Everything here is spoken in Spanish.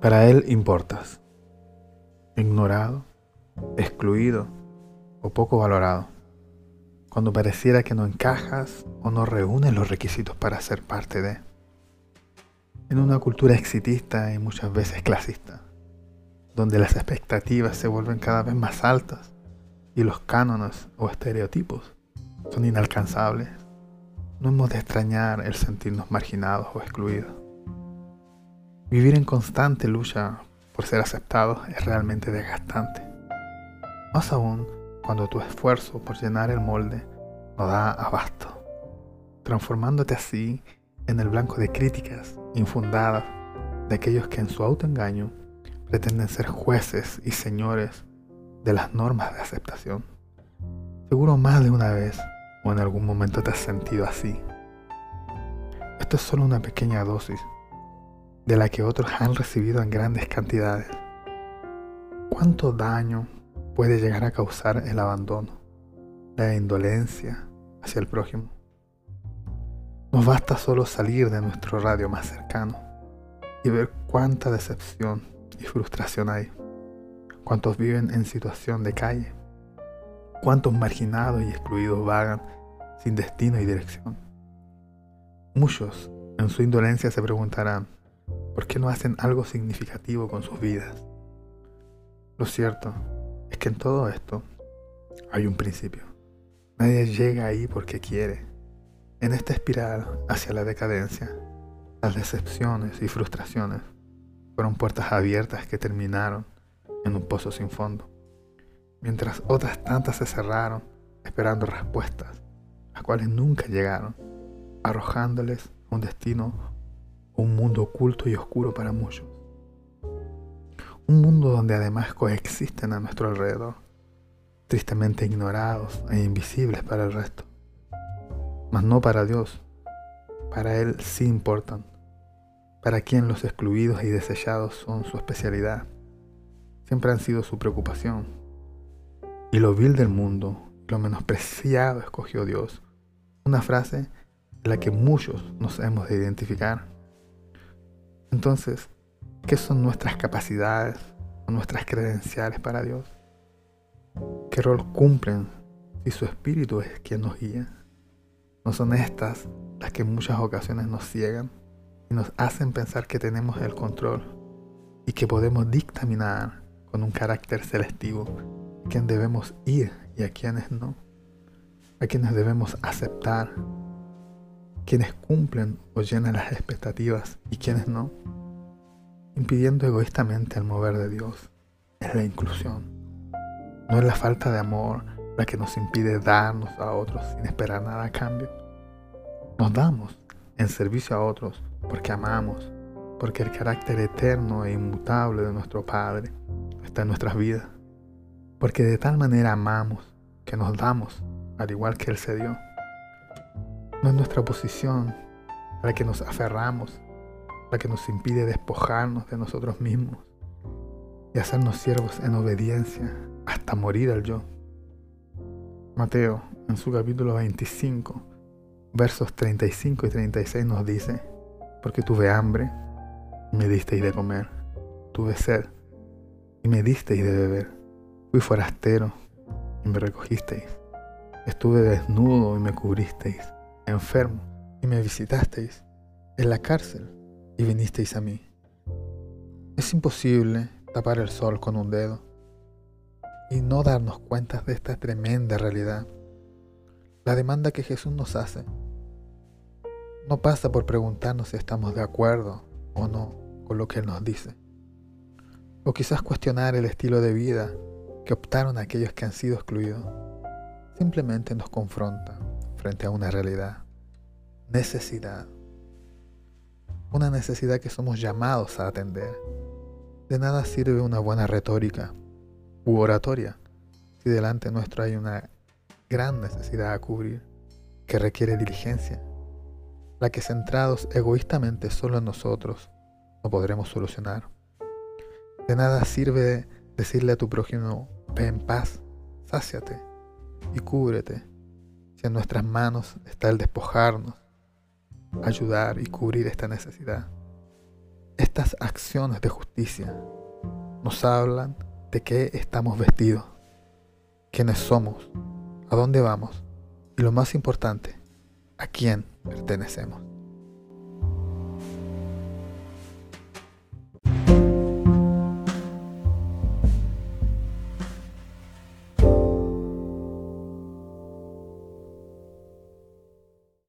Para Él importas, ignorado, excluido o poco valorado, cuando pareciera que no encajas o no reúnes los requisitos para ser parte de. En una cultura exitista y muchas veces clasista, donde las expectativas se vuelven cada vez más altas y los cánones o estereotipos son inalcanzables, no hemos de extrañar el sentirnos marginados o excluidos. Vivir en constante lucha por ser aceptados es realmente desgastante. Más aún cuando tu esfuerzo por llenar el molde no da abasto, transformándote así en el blanco de críticas infundadas de aquellos que en su autoengaño pretenden ser jueces y señores de las normas de aceptación. Seguro más de una vez o en algún momento te has sentido así. Esto es solo una pequeña dosis de la que otros han recibido en grandes cantidades. ¿Cuánto daño puede llegar a causar el abandono, la indolencia hacia el prójimo? Nos basta solo salir de nuestro radio más cercano y ver cuánta decepción y frustración hay. Cuántos viven en situación de calle cuántos marginados y excluidos vagan sin destino y dirección. Muchos, en su indolencia, se preguntarán, ¿por qué no hacen algo significativo con sus vidas? Lo cierto es que en todo esto hay un principio. Nadie llega ahí porque quiere. En esta espiral hacia la decadencia, las decepciones y frustraciones fueron puertas abiertas que terminaron en un pozo sin fondo mientras otras tantas se cerraron esperando respuestas, las cuales nunca llegaron, arrojándoles un destino, un mundo oculto y oscuro para muchos. Un mundo donde además coexisten a nuestro alrededor, tristemente ignorados e invisibles para el resto, mas no para Dios. Para Él sí importan, para quien los excluidos y desechados son su especialidad, siempre han sido su preocupación y lo vil del mundo, lo menospreciado escogió Dios. Una frase en la que muchos nos hemos de identificar. Entonces, ¿qué son nuestras capacidades nuestras credenciales para Dios? ¿Qué rol cumplen si su espíritu es quien nos guía? ¿No son estas las que en muchas ocasiones nos ciegan y nos hacen pensar que tenemos el control y que podemos dictaminar con un carácter selectivo quién debemos ir y a quienes no, a quienes debemos aceptar, quienes cumplen o llenan las expectativas y quienes no, impidiendo egoístamente el mover de Dios, es la inclusión. No es la falta de amor la que nos impide darnos a otros sin esperar nada a cambio. Nos damos en servicio a otros porque amamos, porque el carácter eterno e inmutable de nuestro Padre está en nuestras vidas porque de tal manera amamos que nos damos al igual que Él se dio. No es nuestra posición la que nos aferramos, la que nos impide despojarnos de nosotros mismos y hacernos siervos en obediencia hasta morir al yo. Mateo, en su capítulo 25, versos 35 y 36 nos dice, porque tuve hambre y me disteis de comer, tuve sed y me disteis de beber Fui forastero y me recogisteis. Estuve desnudo y me cubristeis. Enfermo y me visitasteis. En la cárcel y vinisteis a mí. Es imposible tapar el sol con un dedo y no darnos cuenta de esta tremenda realidad. La demanda que Jesús nos hace no pasa por preguntarnos si estamos de acuerdo o no con lo que Él nos dice. O quizás cuestionar el estilo de vida que optaron aquellos que han sido excluidos, simplemente nos confronta frente a una realidad, necesidad, una necesidad que somos llamados a atender. De nada sirve una buena retórica u oratoria si delante nuestro hay una gran necesidad a cubrir que requiere diligencia, la que centrados egoístamente solo en nosotros no podremos solucionar. De nada sirve decirle a tu prójimo, ve en paz, sáciate y cúbrete. Si en nuestras manos está el despojarnos, ayudar y cubrir esta necesidad. Estas acciones de justicia nos hablan de qué estamos vestidos, quiénes somos, a dónde vamos y lo más importante, a quién pertenecemos.